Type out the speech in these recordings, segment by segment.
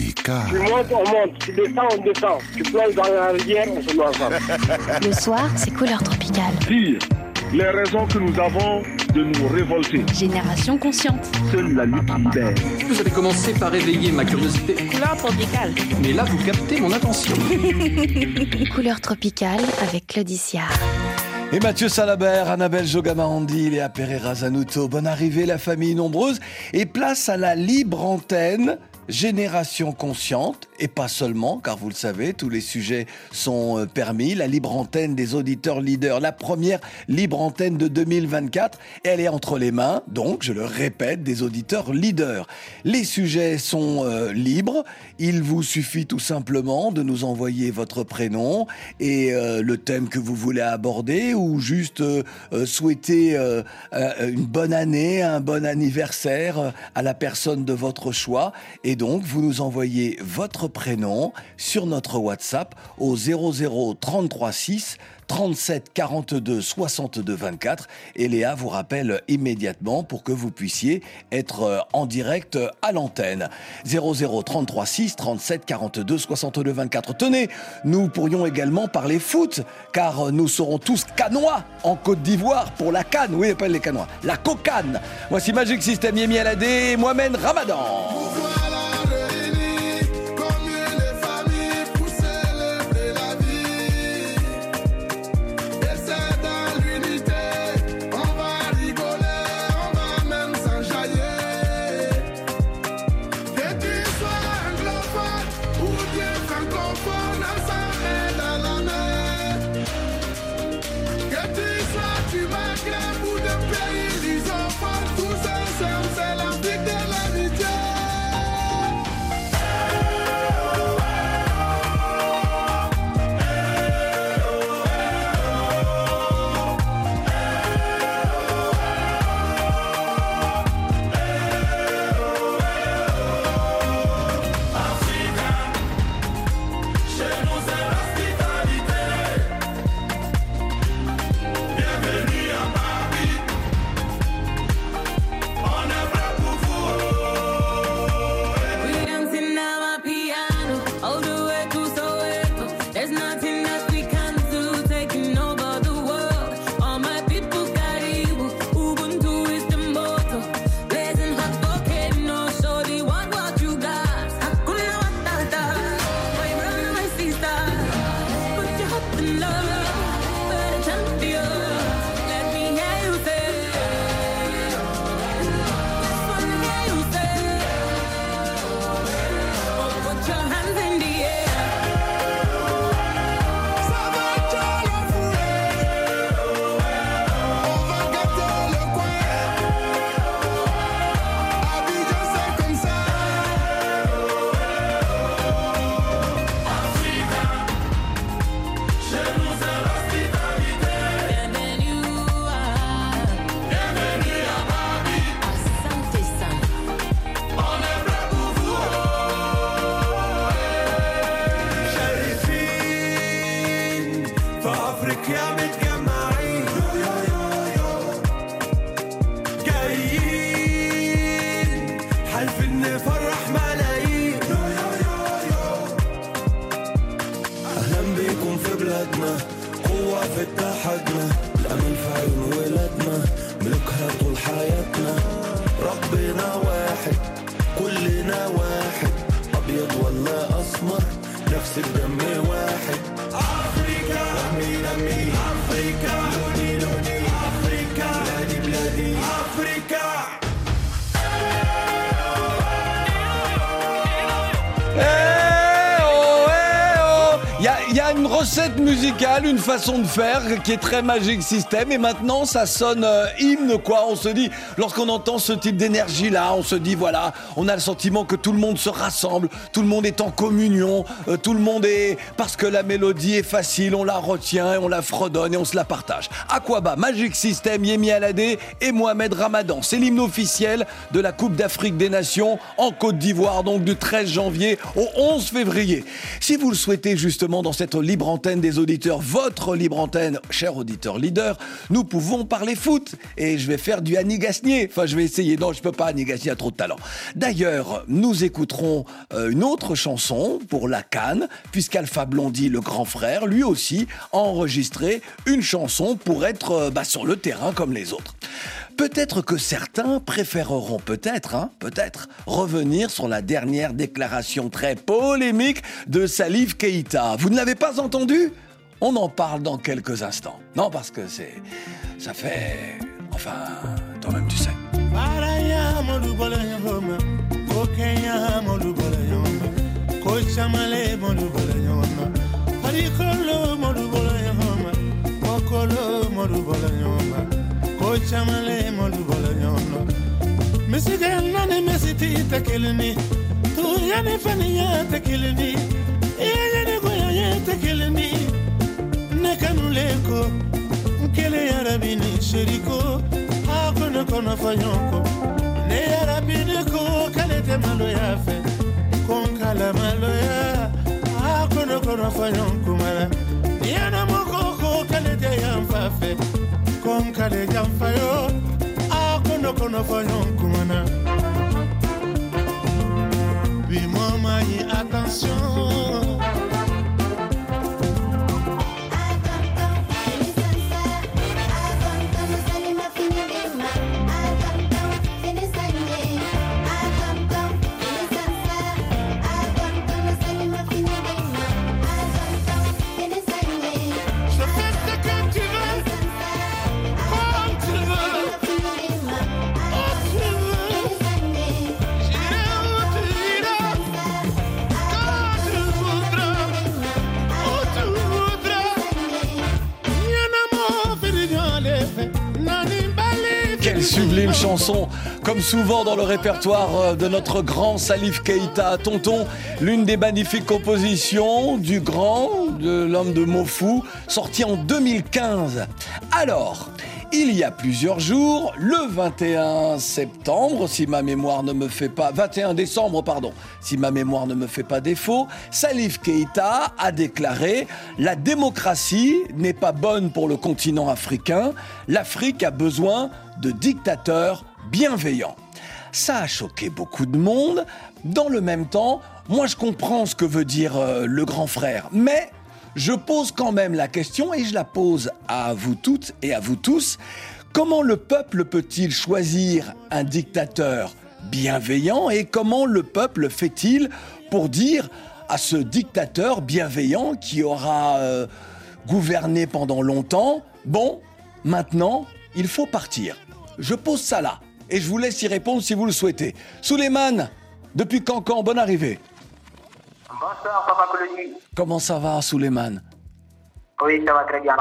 Tu montes, on monte. Tu descends, on descend. Tu plonges dans la rivière, on se noie ensemble. Le soir, c'est couleur tropicale. Dire les raisons que nous avons de nous révolter. Génération consciente. Seule la lutte libère. Vous avez commencé par éveiller ma curiosité. Couleur tropicale. Mais là, vous captez mon attention. Couleur tropicale avec Claudicia. Et Mathieu Salabert, Annabelle Jogamandi, Léa Pereira Zanuto, bonne arrivée la famille nombreuse et place à la libre antenne Génération consciente, et pas seulement, car vous le savez, tous les sujets sont euh, permis. La libre antenne des auditeurs leaders, la première libre antenne de 2024, elle est entre les mains, donc, je le répète, des auditeurs leaders. Les sujets sont euh, libres, il vous suffit tout simplement de nous envoyer votre prénom et euh, le thème que vous voulez aborder, ou juste souhaiter une bonne année, un bon anniversaire à la personne de votre choix. Donc, vous nous envoyez votre prénom sur notre WhatsApp au 00 33 6 37 42 62 24 et Léa vous rappelle immédiatement pour que vous puissiez être euh, en direct euh, à l'antenne. 00 33 6 37 42 62 24. Tenez, nous pourrions également parler foot car euh, nous serons tous canois en Côte d'Ivoire pour la canne. Oui, appelle les canois. La cocane. Voici Magic System Yemi Alade et Mohamed Ramadan. Façon de faire qui est très magique système et maintenant ça sonne euh, hymne quoi. On se dit, lorsqu'on entend ce type d'énergie là, on se dit voilà, on a le sentiment que tout le monde se rassemble, tout le monde est en communion, euh, tout le monde est... Parce que la mélodie est facile, on la retient, et on la fredonne et on se la partage. Aquaba, Magic System, Yemi Alade et Mohamed Ramadan. C'est l'hymne officiel de la Coupe d'Afrique des Nations en Côte d'Ivoire, donc du 13 janvier au 11 février. Si vous le souhaitez justement dans cette libre antenne des auditeurs, votre libre antenne, cher auditeur leader, nous pouvons parler foot. Et je vais faire du Annie Gasnier. Enfin, je vais essayer. Non, je peux pas. Annie Gasnier a trop de talent. D'ailleurs, nous écouterons euh, une autre chanson pour la Cannes, puisqu'Alpha Blondy, le grand frère, lui aussi, a enregistré une chanson pour être euh, bah, sur le terrain comme les autres. Peut-être que certains préféreront peut-être, hein, peut-être, revenir sur la dernière déclaration très polémique de Salif Keïta. Vous ne l'avez pas entendu? On en parle dans quelques instants. Non, parce que c'est, ça fait, enfin, toi-même tu sais. ne kanulen kɔ n kelen yarabi ni seriko a ko ne kɔnɔ fɔ ɲɔgɔn kɔ ne yarabi ne ko k'ale tɛ maloya fɛ ko n kala maloya a ko ne kɔnɔ fɔ ɲɔgɔn kumara ni yanamɔ ko yanfa fɛ ko janfa yo a ko ne kɔnɔ attention. Sublime chanson Comme souvent dans le répertoire euh, de notre grand Salif Keïta, Tonton, l'une des magnifiques compositions du grand, de l'homme de Mofou, sorti en 2015. Alors, il y a plusieurs jours, le 21 septembre, si ma mémoire ne me fait pas, 21 décembre, pardon, si ma mémoire ne me fait pas défaut, Salif Keïta a déclaré La démocratie n'est pas bonne pour le continent africain, l'Afrique a besoin de dictateurs bienveillants. Ça a choqué beaucoup de monde. Dans le même temps, moi je comprends ce que veut dire euh, le grand frère, mais je pose quand même la question, et je la pose à vous toutes et à vous tous, comment le peuple peut-il choisir un dictateur bienveillant et comment le peuple fait-il pour dire à ce dictateur bienveillant qui aura euh, gouverné pendant longtemps, bon, maintenant, il faut partir. Je pose ça là, et je vous laisse y répondre si vous le souhaitez. Souleymane, depuis Cancan, bonne arrivée. Bonsoir, Papa Colony. Comment ça va, Souleymane? Oui, ça va très bien.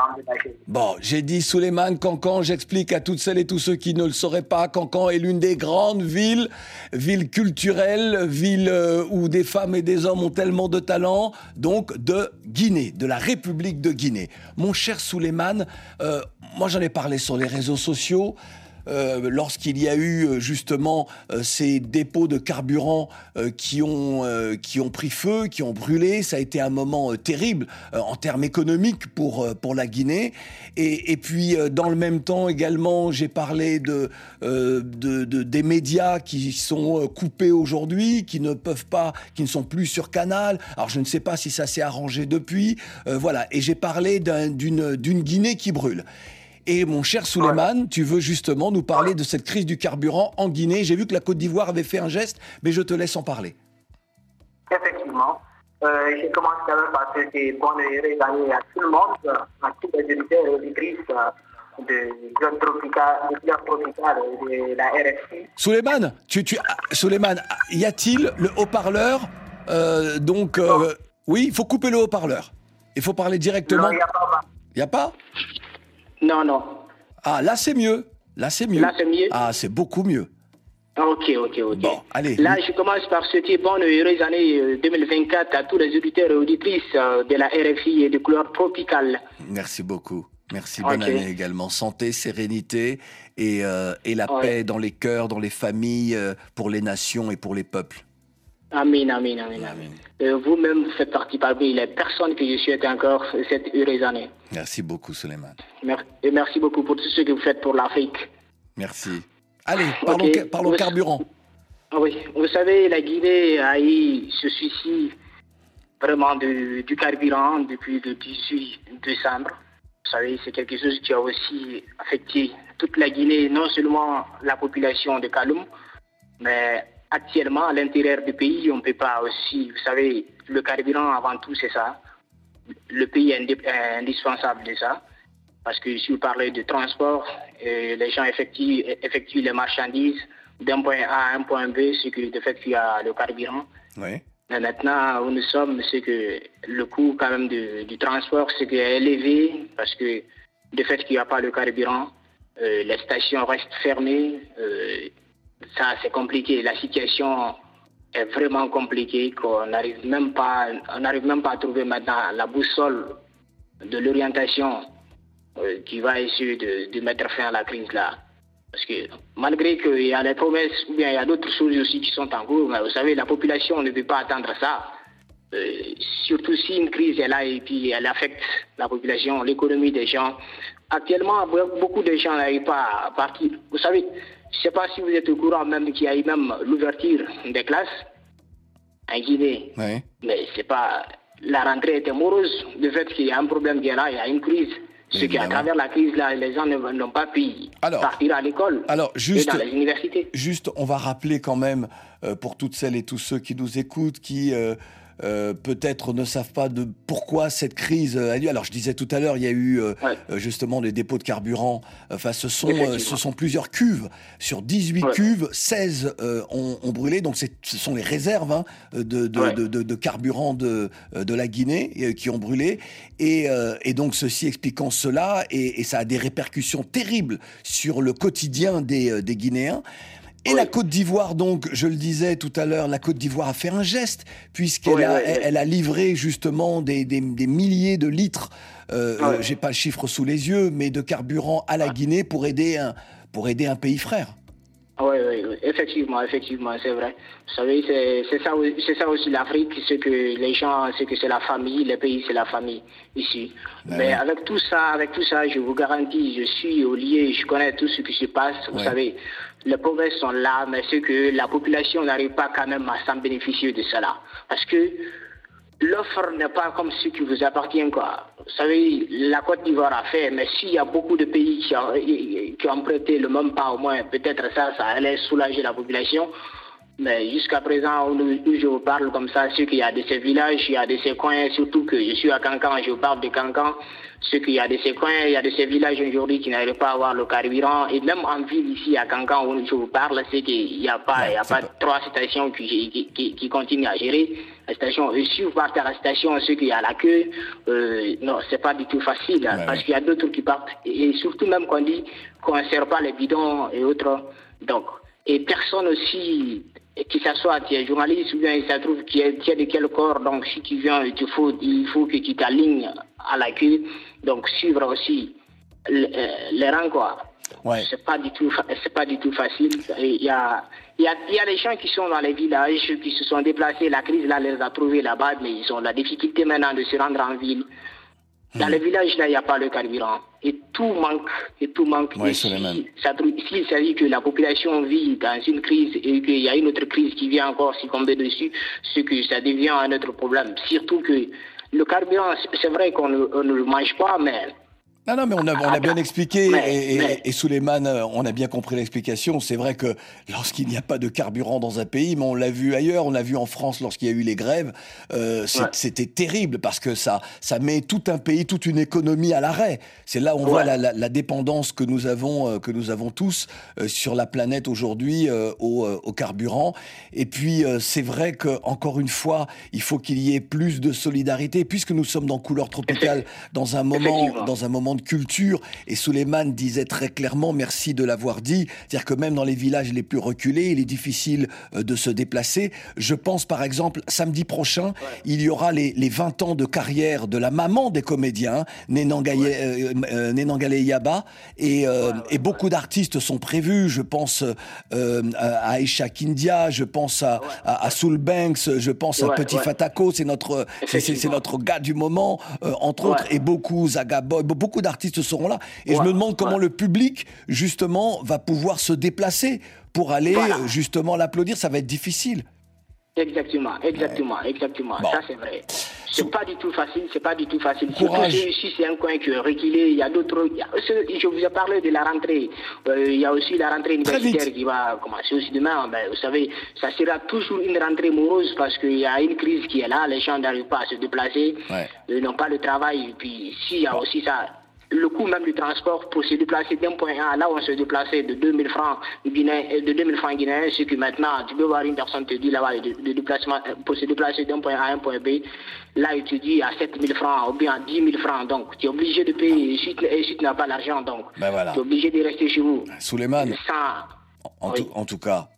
Bon, j'ai dit Souleymane, Cancan, j'explique à toutes celles et tous ceux qui ne le sauraient pas, Cancan est l'une des grandes villes, ville culturelle, ville euh, où des femmes et des hommes ont tellement de talent, donc de Guinée, de la République de Guinée. Mon cher Souleymane, euh, moi j'en ai parlé sur les réseaux sociaux. Euh, lorsqu'il y a eu euh, justement euh, ces dépôts de carburant qui, ont, qui ont pris feu, qui ont brûlé. Ça a été un moment terrible en termes économiques pour, pour la Guinée. Et, puis, dans le même temps également, j'ai parlé de, de, de- des médias qui sont coupés aujourd'hui, qui ne peuvent pas, qui ne sont plus sur Canal. Alors, je ne sais pas si ça s'est arrangé depuis. Voilà. Et j'ai parlé d'un- d'une d'une Guinée qui brûle. Et mon cher Souleymane, tu veux justement nous parler de cette crise du carburant en Guinée. J'ai vu que la Côte d'Ivoire avait fait un geste, mais je te laisse en parler. Effectivement. Euh, je commence quand même par souhaiter bonne et année à tout le monde, à tous les auditeurs et auditrices euh, de Club Tropical, de Tropical la RFI. Souleymane, tu, tu, ah, Souleymane, y a-t-il le haut-parleur euh, Donc, euh, oui, il faut couper le haut-parleur. Il faut parler directement. Non, il n'y a pas. Y a pas? Non, non. Ah, là c'est mieux. Là c'est mieux. Là, c'est mieux Ah, c'est beaucoup mieux. Ok, ok, ok. Bon, allez. Là, je commence par souhaiter bonne et heureuse année euh, 2024 à tous les auditeurs et auditrices euh, de la RFI et du couleur tropicale. Merci beaucoup. Merci, bonne année également. Santé, sérénité et, euh, et la Ouais. paix dans les cœurs, dans les familles, euh, pour les nations et pour les peuples. Amin, amin, amin, amin. Euh, Vous-même, vous faites partie parmi les personnes que je souhaite encore cette heureuse année. Merci beaucoup, Suleiman. Mer- Et merci beaucoup pour tout ce que vous faites pour l'Afrique. Merci. Allez, parlons, Ok. ca- parlons Oui. carburant. Ah Oui, vous savez, la Guinée a eu ce souci vraiment de- du carburant depuis le 18 décembre. Vous savez, c'est quelque chose qui a aussi affecté toute la Guinée, non seulement la population de Kaloum, mais actuellement, à l'intérieur du pays, on ne peut pas aussi, vous savez, le carburant avant tout, c'est ça. Le pays est indispensable de ça. Parce que si vous parlez de transport, euh, les gens effectuent, effectuent les marchandises d'un point A à un point B, ce qui de fait qu'il y a le carburant. Oui. Mais maintenant, où nous sommes, c'est que le coût quand même de- du transport, c'est qu'il est élevé parce que de fait qu'il n'y a pas le carburant, euh, les stations restent fermées. euh, ça, c'est compliqué. La situation est vraiment compliquée qu'on n'arrive même pas, on n'arrive même pas à trouver maintenant la boussole de l'orientation euh, qui va essayer de, mettre fin à la crise là. Parce que malgré qu'il y a des promesses ou bien il y a d'autres choses aussi qui sont en cours, mais vous savez, la population ne peut pas attendre ça. Euh, surtout si une crise est là et puis elle affecte la population, l'économie des gens. Actuellement, be- beaucoup de gens n'arrivent pas à partir. Vous savez, je ne sais pas si vous êtes au courant même qu'il y a eu même l'ouverture des classes en Guinée. Oui. Mais c'est pas. La rentrée était morose. Le fait qu'il y a un problème qui est là, il y a une crise. Ce qui, à travers la crise, là, les gens n'ont pas pu Alors- partir à l'école Alors, et dans les universités. juste, on va rappeler quand même, euh, pour toutes celles et tous ceux qui nous écoutent, qui euh, euh, peut-être ne savent pas de pourquoi cette crise euh, a lieu. Alors, je disais tout à l'heure, il y a eu euh, Ouais. euh, justement des dépôts de carburant. Enfin, ce sont, ce sont plusieurs cuves. Sur 18 Ouais. cuves, 16 euh, ont, ont brûlé. Donc, ce sont les réserves hein, de, de, Ouais. de, de- de carburant de, la Guinée qui ont brûlé. Et, et donc, ceci expliquant cela, et, et ça a des répercussions terribles sur le quotidien des, des Guinéens. Et Oui. la Côte d'Ivoire, donc, je le disais tout à l'heure, la Côte d'Ivoire a fait un geste, puisqu'elle Oui, a, oui, elle, elle a livré justement des, des- des milliers de litres, euh, Ah j'ai pas le chiffre sous les yeux, mais de carburant à la Ah. Guinée pour aider un, pour aider un pays frère. Oui, oui, oui, effectivement, effectivement, c'est vrai. Vous savez, c'est ça, ça aussi l'Afrique, c'est que les gens, c'est que c'est la famille, les pays, c'est la famille ici. Ben Mais avec tout ça, avec tout ça, je vous garantis, je suis au lieu, je connais tout ce qui se passe. Vous Ouais. savez, les progrès sont là, mais c'est que la population n'arrive pas quand même à s'en bénéficier de cela. Parce que l'offre n'est pas comme ce qui vous appartient, quoi. Vous savez, la Côte d'Ivoire a fait, mais s'il y a beaucoup de pays qui ont, qui ont prêté le même pas, au moins, peut-être ça, ça allait soulager la population. Mais jusqu'à présent, où, où je vous parle comme ça, c'est qu'il y a de ces villages, il y a de ces coins, surtout que je suis à Cancan, je vous parle de Cancan, c'est qu'il y a de ces coins, il y a de ces villages aujourd'hui qui n'arrivent pas à avoir le carburant. Et même en ville ici à Cancan, où je vous parle, c'est qu'il n'y a pas, il y a pas pas- trois stations qui, qui, qui, qui continuent à gérer. La station, et si vous partez à la station, ceux qui a la queue, euh, non, c'est pas du tout facile, Ouais, parce ouais. qu'il y a d'autres qui partent. Et surtout même qu'on dit qu'on ne sert pas les bidons et autres. Donc, et personne aussi, que ce soit tu es journaliste ou bien il se trouve qui est, qui de quel corps, donc si tu viens, il, faut, il faut que tu t'alignes à la queue, donc suivre aussi euh, les rangs, quoi. Ouais. C'est pas du tout, c'est pas du tout facile. Il y a, il y a, il y a des gens qui sont dans les villages, qui se sont déplacés. La crise là les a trouvés là-bas, mais ils ont la difficulté maintenant de se rendre en ville. Dans Hmm. les villages là, il n'y a pas le carburant. Et tout manque, et tout manque. Ouais, si, ça trouve- s'il s'agit que la population vit dans une crise et qu'il y a une autre crise qui vient encore succomber dessus, c'est que ça devient un autre problème. Surtout que le carburant, c'est- vrai qu'on ne, on ne le mange pas, mais Non, non, mais on a, on a bien expliqué, Mais- et, mais- et Souleymane, euh, on a bien compris l'explication. C'est vrai que lorsqu'il n'y a pas de carburant dans un pays, mais on l'a vu ailleurs, on l'a vu en France lorsqu'il y a eu les grèves, euh, Ouais. c'était terrible parce que ça, ça met tout un pays, toute une économie à l'arrêt. C'est là où on voit la, la- la dépendance que nous avons, euh, que nous avons tous euh, sur la planète aujourd'hui au, au carburant. Et puis, c'est vrai que encore une fois, il faut qu'il y ait plus de solidarité, puisque nous sommes dans couleur tropicale, dans un moment, dans un moment de culture. Et Souleymane disait très clairement, merci de l'avoir dit, c'est-à-dire que même dans les villages les plus reculés, il est difficile euh, de se déplacer. Je pense par exemple, samedi prochain, il y aura les, les 20 ans de carrière de la maman des comédiens, Nenangaye, euh, euh, Nenangale Yaba, et, euh, et beaucoup d'artistes sont prévus. Je pense euh, à Aisha Kindia, je pense à, à, à Soul Banks, je pense à Ouais, Petit ouais. Fatako, c'est notre, c'est- notre gars du moment, euh, entre Ouais. autres, et beaucoup, Zagaboy, beaucoup d'artistes seront là. Et je me demande comment ouais. le public, justement, va pouvoir se déplacer pour aller, Voilà. euh, justement, l'applaudir. Ça va être difficile. Exactement, exactement, exactement. Bon. Ça, c'est vrai. C'est pas du tout facile, c'est pas du tout facile. Courage. Surtout si, c'est un coin qui est reculé, il y a d'autres. Je vous ai parlé de la rentrée. Euh, il y a aussi la rentrée universitaire qui va commencer aussi demain. Ben, vous savez, ça sera toujours une rentrée morose parce qu'il y a une crise qui est là. Les gens n'arrivent pas à se déplacer. Ouais. Ils n'ont pas le travail. Et puis, s'il y a aussi ça. Le coût même du transport pour se déplacer d'un point A à là où on se déplaçait de 2000 francs guinéens, euh, de 2000 francs guinéens, c'est que maintenant, tu peux voir une personne te dit là-bas de, déplacement, euh, pour se déplacer d'un point A à un point B, là, il te dit à 7000 francs ou bien à 10 000 francs. Donc, tu es obligé de payer et si, tu- et si tu n'as pas l'argent, donc, Ben voilà. tu es obligé de rester chez vous. Souleymane, Sans, en, Oui. tout, en tout cas,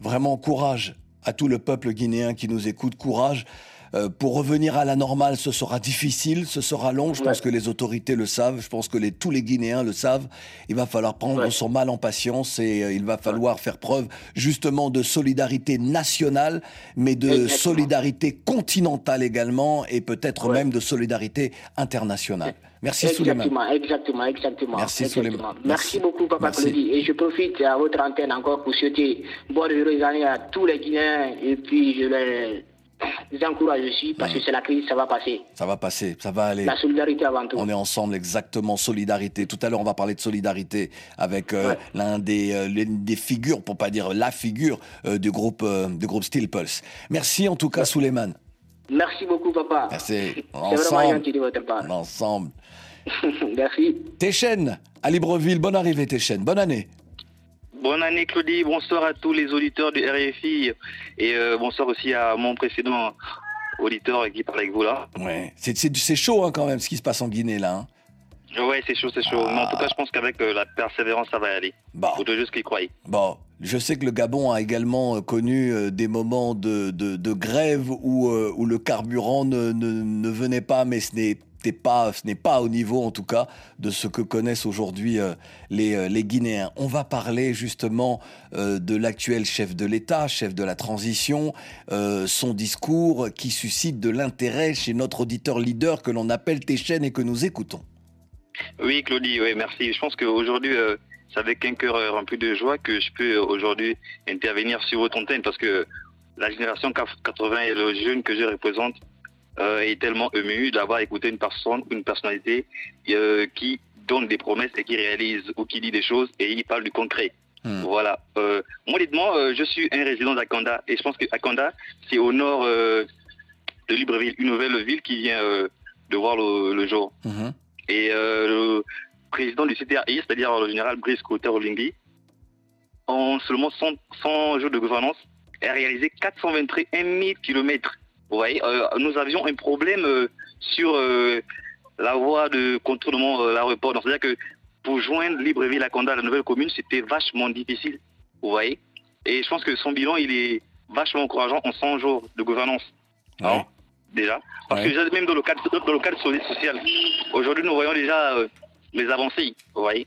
vraiment courage à tout le peuple guinéen qui nous écoute. Courage. Euh, pour revenir à la normale, ce sera difficile, ce sera long. Je Ouais. pense que les autorités le savent. Je pense que les, tous les Guinéens le savent. Il va falloir prendre Ouais. son mal en patience et euh, il va falloir faire preuve justement de solidarité nationale, mais de Exactement. solidarité continentale également et peut-être même de solidarité internationale. Merci Souleymane. Exactement, exactement, exactement. Merci, exactement. Merci. Merci. beaucoup, Papa Merci. Claudie. Et je profite à votre antenne encore pour souhaiter bonne heureuse année à tous les Guinéens. Et puis, je les les encourage aussi parce que c'est la crise, ça va passer. Ça va passer, ça va aller. La solidarité avant tout. On est ensemble, exactement, solidarité. Tout à l'heure, on va parler de solidarité avec euh, Ouais. l'un des, euh, des figures, pour pas dire la figure, euh, du groupe, euh, du groupe Steel Pulse. Merci en tout cas, Souleymane. Merci beaucoup, papa. Merci. C'est Ensemble. vraiment gentil de votre part. Ensemble. Merci. Téchen, à Libreville, bonne arrivée, Téchen. Bonne année. Bonne année Claudie, bonsoir à tous les auditeurs du RFI et euh, bonsoir aussi à mon précédent auditeur qui parle avec vous là. Ouais. C'est, c'est, c'est chaud hein, quand même ce qui se passe en Guinée là. hein. Ouais, c'est chaud, c'est chaud. Mais en tout cas, je pense qu'avec euh, la persévérance, ça va aller. Bon. Faut de juste qu'ils croient. Bon, je sais que le Gabon a également euh, connu euh, des moments de, de, de grève où, où le carburant ne, ne, ne venait pas, mais ce n'est ce n'est pas au niveau, en tout cas, de ce que connaissent aujourd'hui euh, les, euh, les Guinéens. On va parler justement euh, de l'actuel chef de l'État, chef de la transition, son discours qui suscite de l'intérêt chez notre auditeur leader que l'on appelle Téchen et que nous écoutons. Oui, Claudie, oui, merci. Je pense qu'aujourd'hui, c'est avec un cœur rempli de joie que je peux aujourd'hui intervenir sur votre antenne parce que la génération 80 et le jeune que je représente euh, est tellement ému d'avoir écouté une personne, une personnalité euh, qui donne des promesses et qui réalise ou qui dit des choses et il parle du concret. Hmm. Voilà. Euh, moi, dites-moi, euh, je suis un résident d'Akanda et je pense que Akanda, c'est au nord euh, de Libreville, une nouvelle ville qui vient de voir le, le jour. Mhm. Et le président du CTRI, c'est-à-dire le général Brice Koter Olingui, en seulement 100, 100 jours de gouvernance, a réalisé 421 000 kilomètres. Vous voyez, euh, nous avions un problème euh, sur euh, la voie de contournement de l'aéroport. C'est-à-dire que pour joindre Libreville à Conda, la nouvelle commune, c'était vachement difficile. Vous voyez Et je pense que son bilan, il est vachement encourageant en 100 jours de gouvernance. Ouais. Déjà. Parce Ouais. que déjà, même dans le cadre, dans le cadre so- social, aujourd'hui, nous voyons déjà les avancées. Vous voyez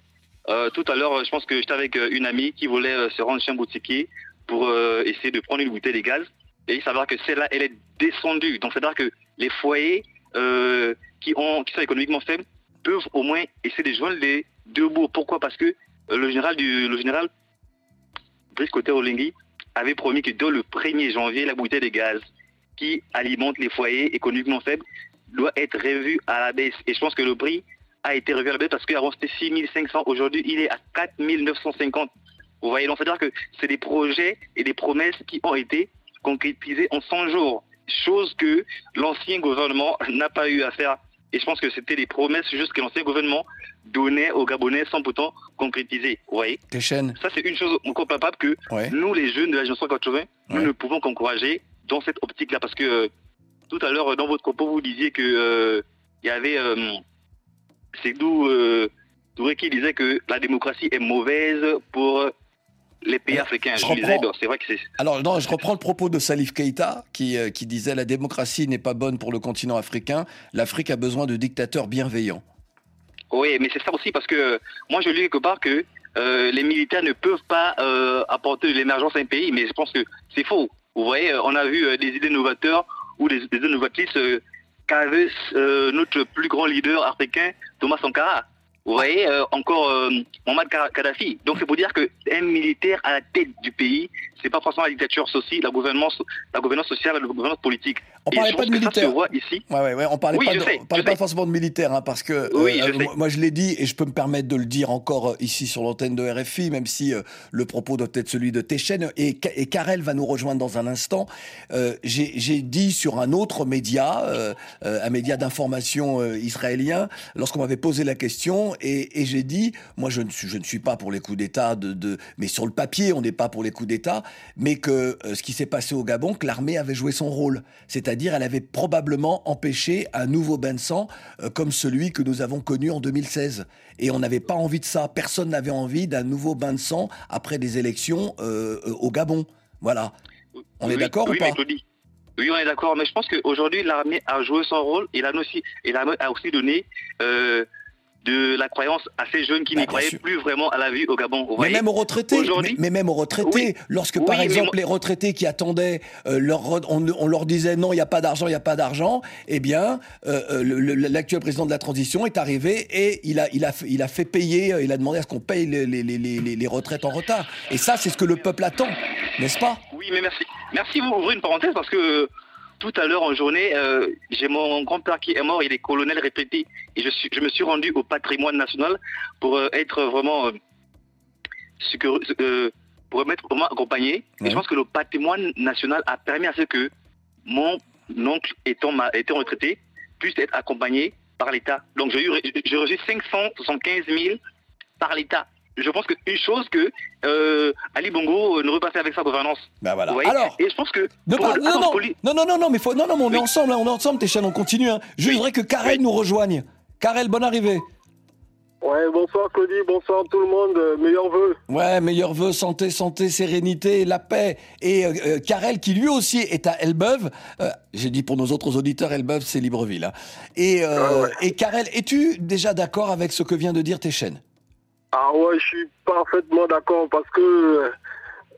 Euh, Tout à l'heure, je pense que j'étais avec une amie qui voulait se rendre chez un boutiquier pour euh, essayer de prendre une bouteille de gaz. Et il s'avère que celle-là, elle est descendue. Donc, c'est-à-dire que les foyers euh, qui, ont, qui sont économiquement faibles peuvent au moins essayer de joindre les deux bouts. Pourquoi? Parce que euh, le général le général Brice Koté Olingui avait promis que dès le 1er janvier, la bouteille de gaz qui alimente les foyers économiquement faibles doit être revue à la baisse. Et je pense que le prix a été revu à la baisse parce qu'avant c'était 6500, aujourd'hui il est à 4950. Vous voyez, donc c'est-à-dire que c'est des projets et des promesses qui ont été concrétisées en 100 jours, chose que l'ancien gouvernement n'a pas eu à faire. Et je pense que c'était des promesses juste que l'ancien gouvernement donnait aux Gabonais sans pourtant concrétiser. Vous voyez? Ça, c'est une chose encore palpable que ouais. nous, les jeunes de la génération 80, nous Ouais. ne pouvons qu'encourager dans cette optique-là. Parce que euh, tout à l'heure, dans votre propos, vous disiez que euh, il y avait euh, c'est d'où euh, Touré qui disait que la démocratie est mauvaise pour les pays africains. je Je disais, donc c'est vrai que c'est. Alors non, je reprends le propos de Salif Keïta qui, euh, qui disait la démocratie n'est pas bonne pour le continent africain. L'Afrique a besoin de dictateurs bienveillants. Oui, mais c'est ça aussi parce que moi je lis quelque part que euh, les militaires ne peuvent pas euh, apporter de l'émergence à un pays, mais je pense que c'est faux. Vous voyez, on a vu des idées novateurs ou des, des idées novatrices euh, qu'avait notre plus grand leader africain, Thomas Sankara. Vous voyez, euh, encore euh, Mohamed Ka- Kadhafi. Donc c'est pour dire qu'un militaire à la tête du pays, c'est pas forcément la dictature, aussi la gouvernance, la gouvernance sociale, la gouvernance politique. On parlait je pas de militaires. ici. Ouais, ouais, ouais, on parlait Oui, pas, je de- sais, on parlait je pas forcément de militaires, hein, parce que Oui, je euh, sais. moi, moi, je l'ai dit et je peux me permettre de le dire encore euh, ici sur l'antenne de RFI, même si euh, le propos doit être celui de Téchen et, et Karel va nous rejoindre dans un instant. Euh, J'ai dit sur un autre média, euh, euh, un média d'information euh, israélien, lorsqu'on m'avait posé la question et, et j'ai dit, moi je ne suis, je ne suis pas pour les coups d'État, de, de, mais sur le papier on n'est pas pour les coups d'État, mais que euh, ce qui s'est passé au Gabon, que l'armée avait joué son rôle, c'est-à-dire elle avait probablement empêché un nouveau bain de sang euh, comme celui que nous avons connu en 2016. Et on n'avait pas envie de ça. Personne n'avait envie d'un nouveau bain de sang après des élections euh, au Gabon. Voilà. On est d'accord oui, ou pas Oui, on est d'accord, mais je pense qu'aujourd'hui, l'armée a joué son rôle et l'armée aussi, et l'armée a aussi donné euh, de la croyance à ces jeunes qui Bah, n'y croyaient sûr. plus vraiment à la vie au Gabon. vous Mais voyez même aux retraités, mais, même aux retraités, Oui. lorsque Oui, par exemple les retraités qui attendaient, euh, leur, on, on leur disait non, il n'y a pas d'argent, il n'y a pas d'argent, eh bien euh, euh, l'actuel président de la transition est arrivé et il a, il a, fait- il a fait payer, il a demandé à ce qu'on paye les, les, les, les, les retraites en retard. Et ça, c'est ce que le peuple attend, n'est-ce pas? Oui, mais merci. Merci, vous ouvrez une parenthèse parce que tout à l'heure en journée, euh, j'ai mon grand-père qui est mort, il est colonel retraité. Et je, suis, je me suis rendu au patrimoine national pour euh, être vraiment. euh, pour être vraiment accompagné. Ouais. Et je pense que le patrimoine national a permis à ce que mon oncle, étant, ma, étant retraité, puisse être accompagné par l'État. Donc j'ai reçu 575 000 par l'État. Je pense qu'une chose que euh, Ali Bongo ne repassait avec sa gouvernance. Ben voilà. Alors, et je pense que Ne pas- non, attends, non, poli- non, non, non, non, mais faut, non, non, mais on est ensemble, hein, on est ensemble, tes chaînes, on continue. Hein. Je voudrais que Karel nous rejoigne. Karel, bonne arrivée. Ouais, bonsoir Claudie, bonsoir tout le monde, euh, meilleurs vœux. Ouais, meilleurs vœux, santé, santé, sérénité, la paix. Et euh, euh, Karel, qui lui aussi est à Elbeuf, euh, j'ai dit pour nos autres auditeurs, Elbeuf, c'est Libreville. hein. Et, euh, Ah ouais. et Karel, es-tu déjà d'accord avec ce que vient de dire Téchen Ah ouais, je suis parfaitement d'accord parce que euh,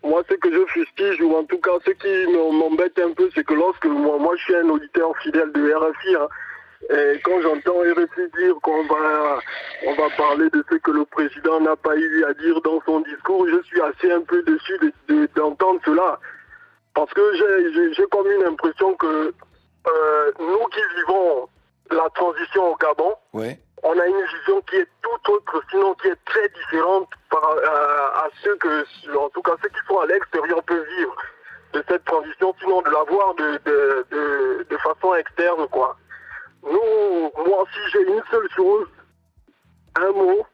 moi, ce que je fustige, ou en tout cas ce qui me- m'embête un peu, c'est que lorsque moi, je suis un auditeur fidèle de RFI, hein, et quand j'entends RFI dire qu'on va, on va parler de ce que le président n'a pas eu à dire dans son discours, je suis assez un peu déçu de- de- d'entendre cela. Parce que j'ai- comme une impression que euh, nous qui vivons la transition au Gabon. On a une vision qui est tout autre, sinon qui est très différente par, euh, à ceux que, en tout cas ceux qui sont à l'extérieur peuvent vivre de cette transition, sinon de la voir de, de, de, de façon externe, quoi. Nous, moi, si j'ai une seule chose, un mot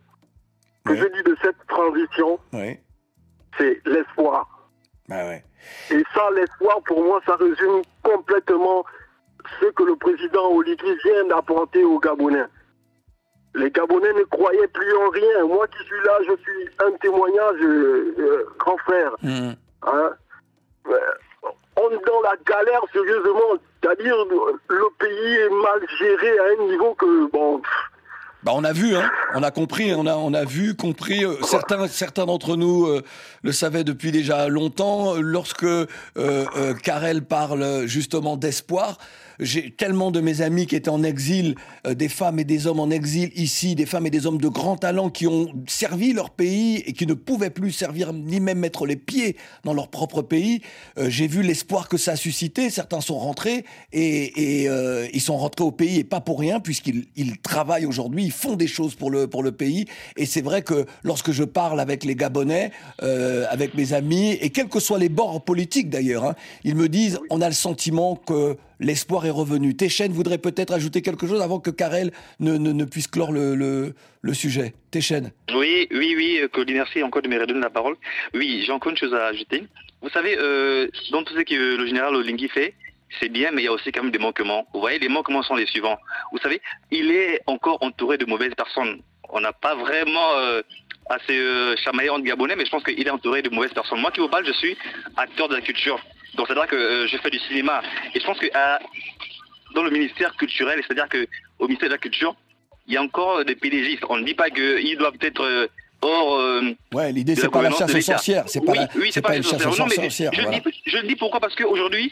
que Ouais. je dis de cette transition, c'est l'espoir. Bah ouais. Et ça, l'espoir, pour moi, ça résume complètement ce que le président Oligui vient d'apporter aux Gabonais. Les Gabonais ne croyaient plus en rien. Moi qui suis là, je suis un témoignage, euh, euh, grand frère. Mhm. Hein? Euh, on est dans la galère, sérieusement. C'est-à-dire, le pays est mal géré à un niveau que, bon, Bah on a vu, hein, on a compris, on a, on a vu, compris. euh, certains, certains d'entre nous euh, le savaient depuis déjà longtemps. Lorsque euh, Karel parle justement d'espoir, j'ai tellement de mes amis qui étaient en exil, euh, des femmes et des hommes en exil ici, des femmes et des hommes de grand talent qui ont servi leur pays et qui ne pouvaient plus servir ni même mettre les pieds dans leur propre pays. Euh, j'ai vu l'espoir que ça a suscité. Certains sont rentrés et, et, euh, ils sont rentrés au pays et pas pour rien puisqu'ils ils travaillent aujourd'hui, ils font des choses pour le pour le pays. Et c'est vrai que lorsque je parle avec les Gabonais, avec mes amis et quels que soient les bords politiques d'ailleurs, hein, ils me disent on a le sentiment que l'espoir est revenu. Téchen voudrait peut-être ajouter quelque chose avant que Karel ne, puisse clore le, sujet. Téchen. Oui, oui, oui, euh, Claudie, merci encore de me redonner la parole. Oui, j'ai encore une chose à ajouter. Vous savez, euh, dans tout ce que le général Olingui fait, c'est bien, mais il y a aussi quand même des manquements. Vous voyez, les manquements sont les suivants. Vous savez, il est encore entouré de mauvaises personnes. On n'a pas vraiment euh, assez euh, chamaillé entre Gabonais, mais je pense qu'il est entouré de mauvaises personnes. Moi qui vous parle, je suis acteur de la culture. Donc c'est-à-dire que euh, je fais du cinéma. Et je pense que à- dans le ministère culturel, c'est-à-dire que au ministère de la Culture, il y a encore des PDGistes. On ne dit pas qu'ils doivent être euh, hors... euh, Ouais, l'idée c'est pas la chasse aux sorcières, c'est pas oui, la- oui, c'est pas une chasse aux sorcières. je, voilà. le dis, je le dis pourquoi Parce qu'aujourd'hui,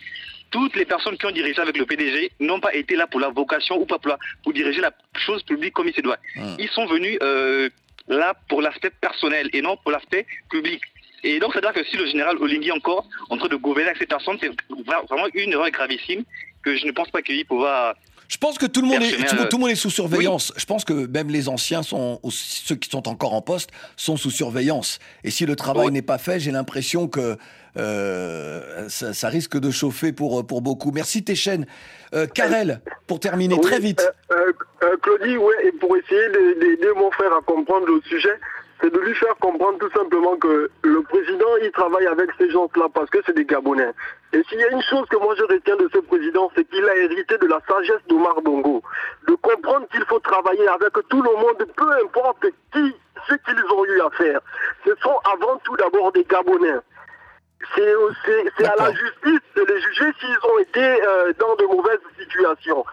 toutes les personnes qui ont dirigé avec le PDG n'ont pas été là pour la vocation ou pas pour, la- pour diriger la chose publique comme il se doit. Hum. Ils sont venus euh, là pour l'aspect personnel et non pour l'aspect public. Et donc, c'est-à-dire que si le général Olingui encore en train de gouverner avec cette personne, c'est vra- vraiment une erreur gravissime que je ne pense pas qu'il pourra... Je pense que tout le monde est, tout, euh, tout le monde est sous surveillance. Je pense que même les anciens sont, ceux qui sont encore en poste, sont sous surveillance. Et si le travail n'est pas fait, j'ai l'impression que euh, ça, ça risque de chauffer pour, pour beaucoup. Merci Téchen. Euh, Karel, pour terminer Oui, très vite. euh, euh, euh, Claudie, ouais, et pour essayer de- d'aider mon frère à comprendre le sujet, c'est de lui faire comprendre tout simplement que le président, il travaille avec ces gens-là parce que c'est des Gabonais. Et s'il y a une chose que moi je retiens de ce président, c'est qu'il a hérité de la sagesse d'Omar Bongo. De comprendre qu'il faut travailler avec tout le monde, peu importe qui, ce qu'ils ont eu à faire. Ce sont avant tout d'abord des Gabonais. C'est à la justice de les juger s'ils ont été euh, dans de mauvaises situations.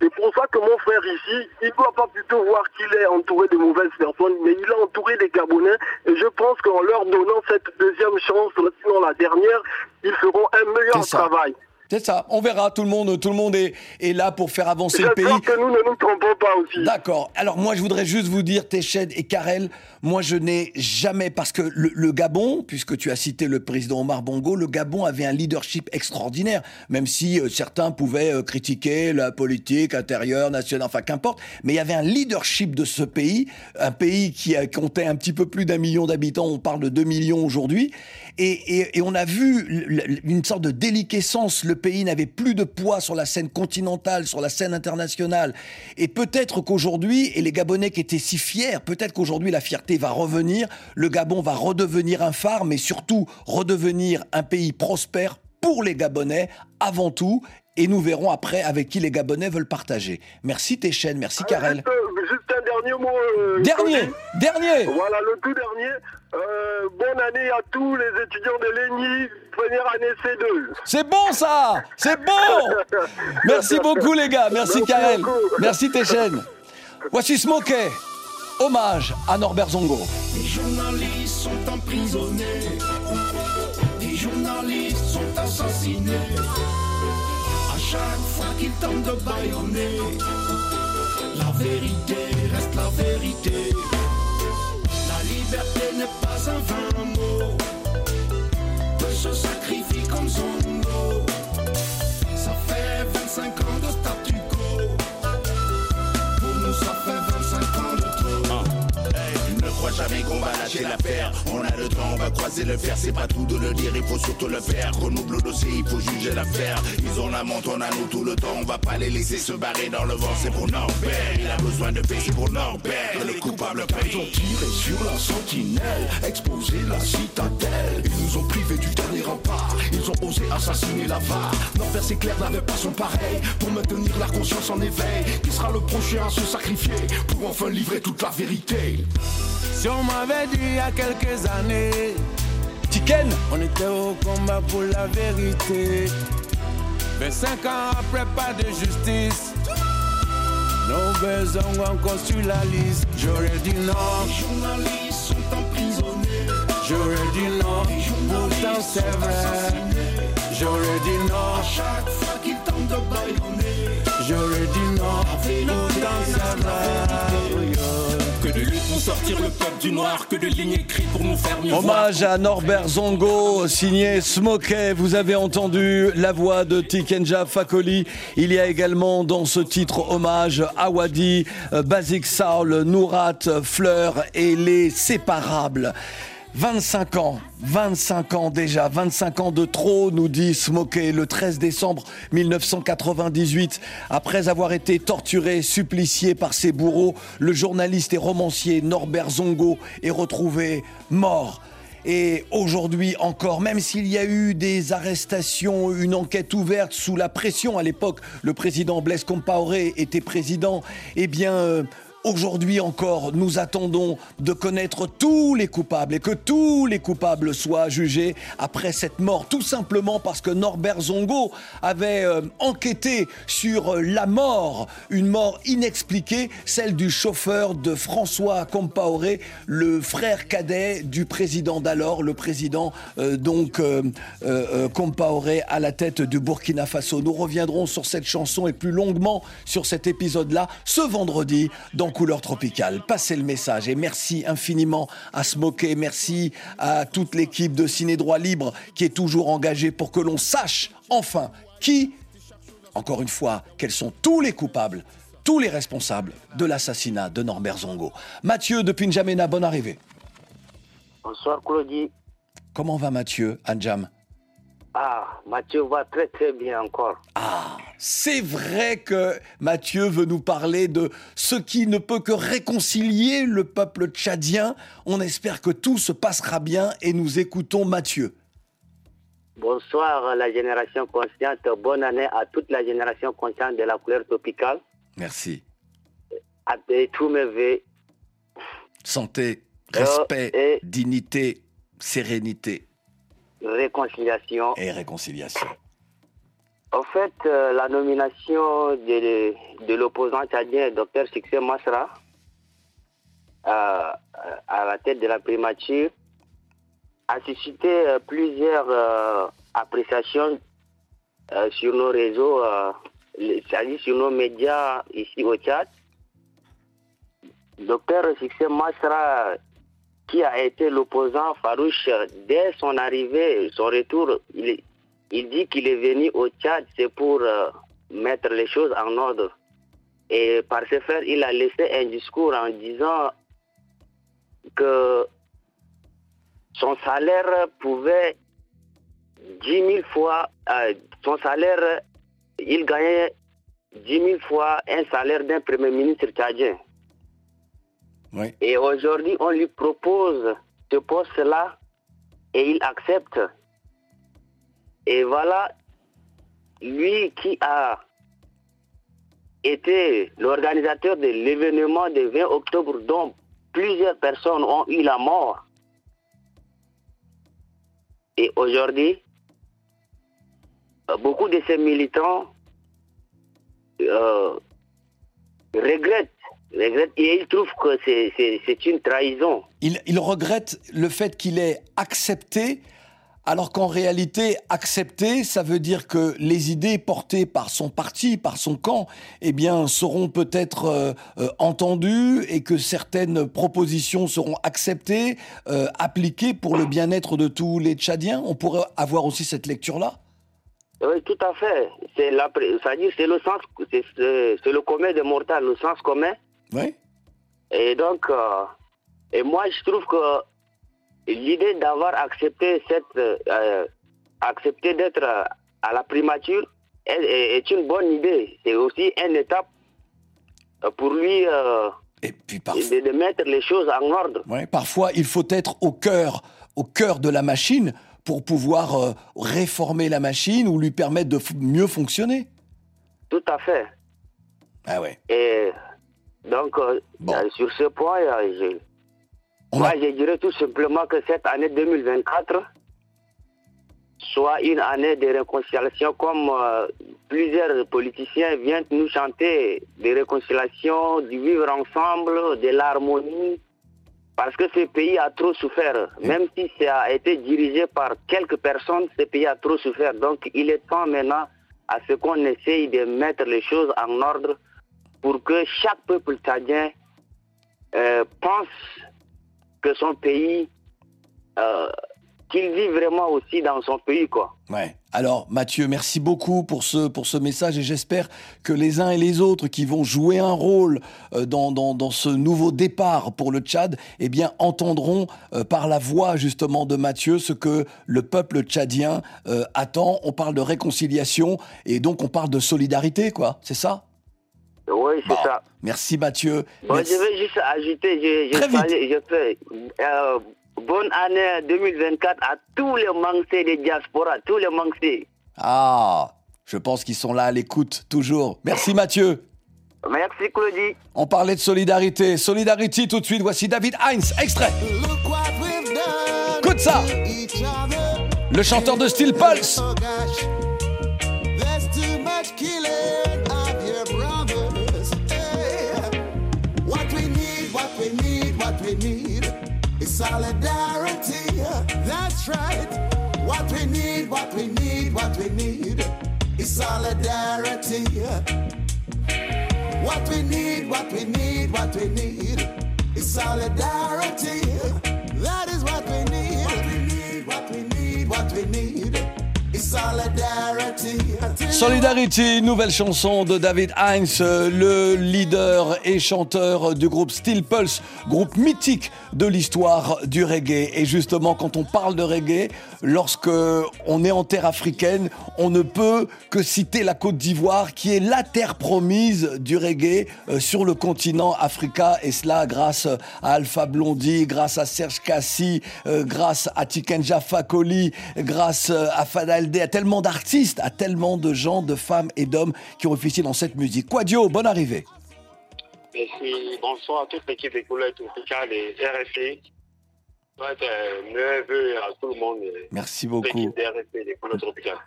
C'est pour ça que mon frère ici, il ne doit pas plutôt voir qu'il est entouré de mauvaises personnes, mais il est entouré des Gabonais. Et je pense qu'en leur donnant cette deuxième chance, sinon la dernière, ils feront un meilleur travail. C'est ça, on verra, tout le monde, tout le monde est, est là pour faire avancer le pays. Que nous ne nous trompons pas aussi. D'accord. Alors moi, je voudrais juste vous dire, Téched et Karel, moi je n'ai jamais, parce que le, le Gabon, puisque tu as cité le président Omar Bongo, le Gabon avait un leadership extraordinaire, même si euh, certains pouvaient euh, critiquer la politique intérieure, nationale, enfin qu'importe, mais il y avait un leadership de ce pays, un pays qui a- comptait un petit peu plus d'un million d'habitants, on parle de 2 millions aujourd'hui, et, et- et on a vu une sorte de déliquescence. Le pays n'avait plus de poids sur la scène continentale, sur la scène internationale. Et peut-être qu'aujourd'hui, et les Gabonais qui étaient si fiers, peut-être qu'aujourd'hui la fierté va revenir, le Gabon va redevenir un phare, mais surtout redevenir un pays prospère pour les Gabonais avant tout. Et nous verrons après avec qui les Gabonais veulent partager. Merci Téchen, merci Karel. Juste, euh, juste un dernier mot. euh, Dernier, dernier. Voilà, le tout dernier. Euh, bonne année à tous les étudiants de l'ENI, première année C2. C'est bon ça C'est bon Merci beaucoup les gars, merci, Merci Karel, beaucoup. merci Téchen. Voici Smokey, hommage à Norbert Zongo. Des journalistes sont emprisonnés, des journalistes sont assassinés. À chaque fois qu'ils tentent de baïonner, vérité reste la vérité. La liberté n'est pas un vain va lâcher l'affaire. On a le temps, on va croiser le fer. C'est pas tout de le dire, il faut surtout le faire. Ouvre le dossier, il faut juger l'affaire. Ils ont la montre, on a nous tout le temps. On va pas les laisser se barrer dans le vent. C'est pour Norbert. Il a besoin de c'est pour Norbert. Que le coupable paye. Ils ont tiré sur la sentinelle, exposé la citadelle. Ils nous ont privés du dernier rempart. Ils ont osé assassiner la VAR. Norbert, c'est clair, n'avait pas son pareil. Pour maintenir la conscience en éveil. Qui sera le prochain à se sacrifier pour enfin livrer toute la vérité? Si on m'avait dit il y a quelques années, Tiken, on était au combat pour la vérité. 25 ans après, pas de justice. Nos besoins encore sur la liste. J'aurais dit non. Les journalistes sont emprisonnés. J'aurais dit non. Pourtant c'est vrai. J'aurais dit non. Chaque fois qu'ils tentent de baïonner, J'aurais dit non. Pourtant c'est vrai. Hommage à Norbert Zongo, signé Smokey. Vous avez entendu la voix de Tikenja Fakoli. Il y a également dans ce titre hommage à Wadi, euh, Basic Soul, Nourat, Fleur et les séparables. 25 ans, 25 ans déjà, 25 ans de trop, nous dit Smokey, le 13 décembre 1998. Après avoir été torturé, supplicié par ses bourreaux, le journaliste et romancier Norbert Zongo est retrouvé mort. Et aujourd'hui encore, même s'il y a eu des arrestations, une enquête ouverte sous la pression à l'époque, le président Blaise Compaoré était président, eh bien, euh, Aujourd'hui encore, nous attendons de connaître tous les coupables et que tous les coupables soient jugés après cette mort, tout simplement parce que Norbert Zongo avait euh, enquêté sur la mort, une mort inexpliquée, celle du chauffeur de François Compaoré, le frère cadet du président d'alors, le président euh, donc euh, Compaoré à la tête du Burkina Faso. Nous reviendrons sur cette chanson et plus longuement sur cet épisode-là ce vendredi dans Couleur Tropicale. Passez le message et merci infiniment à Smoké, merci à toute l'équipe de Ciné Droit Libre qui est toujours engagée pour que l'on sache enfin qui, encore une fois, quels sont tous les coupables, tous les responsables de l'assassinat de Norbert Zongo. Mathieu de Pinjamena, bonne arrivée. Bonsoir Claudie. Comment va Mathieu, Anjam? Ah, Mathieu va très très bien encore. Ah, c'est vrai que Mathieu veut nous parler de ce qui ne peut que réconcilier le peuple tchadien. On espère que tout se passera bien et nous écoutons Mathieu. Bonsoir la génération consciente. Bonne année à toute la génération consciente de la couleur tropicale. Merci. À et tous mes vœux. Santé, Euh, respect, et- dignité, sérénité réconciliation. et réconciliation. En fait, euh, la nomination de, de l'opposant tchadien, Dr Succès Masra, euh, à la tête de la primature, a suscité euh, plusieurs euh, appréciations euh, sur nos réseaux, euh, c'est-à-dire sur nos médias ici au Tchad. Docteur Succès Masra, qui a été l'opposant farouche dès son arrivée, son retour, il, il dit qu'il est venu au Tchad, c'est pour euh, mettre les choses en ordre. Et par ce faire, il a laissé un discours en disant que son salaire pouvait 10 000 fois, euh, son salaire, il gagnait 10 000 fois un salaire d'un premier ministre tchadien. Et aujourd'hui, on lui propose ce poste-là et il accepte. Et voilà, lui qui a été l'organisateur de l'événement du 20 octobre dont plusieurs personnes ont eu la mort. Et aujourd'hui, beaucoup de ces militants euh, regrettent, et ils trouvent que c'est- une trahison. Il, il regrette le fait qu'il ait accepté, alors qu'en réalité, accepter, ça veut dire que les idées portées par son parti, par son camp, eh bien, seront peut-être euh, euh, entendues et que certaines propositions seront acceptées, euh, appliquées pour le bien-être de tous les Tchadiens. On pourrait avoir aussi cette lecture-là Oui, tout à fait. C'est la, c'est le sens, c'est le commun des mortels, le sens commun. Oui. Et donc, euh, et moi je trouve que l'idée d'avoir accepté cette, euh, accepté d'être euh, à la primature est, est- une bonne idée. C'est aussi une étape euh, pour lui euh, de, de mettre les choses en ordre. Ouais, parfois, il faut être au cœur, au cœur de la machine pour pouvoir euh, réformer la machine ou lui permettre de mieux fonctionner. Tout à fait. Ah ouais. Et donc, euh, euh, sur ce point, euh, je, moi, je dirais tout simplement que cette année 2024 soit une année de réconciliation comme euh, plusieurs politiciens viennent nous chanter de réconciliation, du vivre ensemble, de l'harmonie, parce que ce pays a trop souffert. Même si ça a été dirigé par quelques personnes, ce pays a trop souffert. Donc il est temps maintenant à ce qu'on essaye de mettre les choses en ordre pour que chaque peuple tchadien euh, pense que son pays, euh, qu'il vit vraiment aussi dans son pays, quoi. Ouais. Alors, Mathieu, merci beaucoup pour ce, pour ce message et j'espère que les uns et les autres qui vont jouer un rôle euh, dans, dans, dans ce nouveau départ pour le Tchad, eh bien, entendront par la voix justement de Mathieu ce que le peuple tchadien attend. On parle de réconciliation et donc on parle de solidarité, quoi. C'est ça? Oui, c'est ça. Merci Mathieu. Bon, Merci. je vais juste ajouter, je, je, Très vite. salue- je fais, euh, bonne année 2024 à tous les Manxés des diasporas, tous les Manxés. Ah, je pense qu'ils sont là à l'écoute, toujours. Merci Mathieu. Merci Claudie. On parlait de solidarité. Solidarité tout de suite. Voici David Heinz, extrait. Écoute ça. Le chanteur de Steel Pulse. Solidarity. That's right. What we need, what we need, what we need is solidarity. What we need, what we need, what we need is solidarity. That is what we need. What we need, what we need, what we need solidarity. Nouvelle chanson de David Heinz, le leader et chanteur du groupe Steel Pulse, groupe mythique de l'histoire du reggae. Et justement, quand on parle de reggae, lorsque on est en terre africaine, on ne peut que citer la Côte d'Ivoire, qui est la terre promise du reggae euh, sur le continent africain. Et cela grâce à Alpha Blondy, grâce à Serge Cassi, euh, grâce à Tikenja Fakoli, grâce euh, à À tellement d'artistes, à tellement de gens, de femmes et d'hommes qui ont officié dans cette musique. Quadio, bonne arrivée. Merci. Bonsoir à toute l'équipe des couleurs tropicales et RFI. Euh, meilleurs vœux à tout le monde. et Merci beaucoup.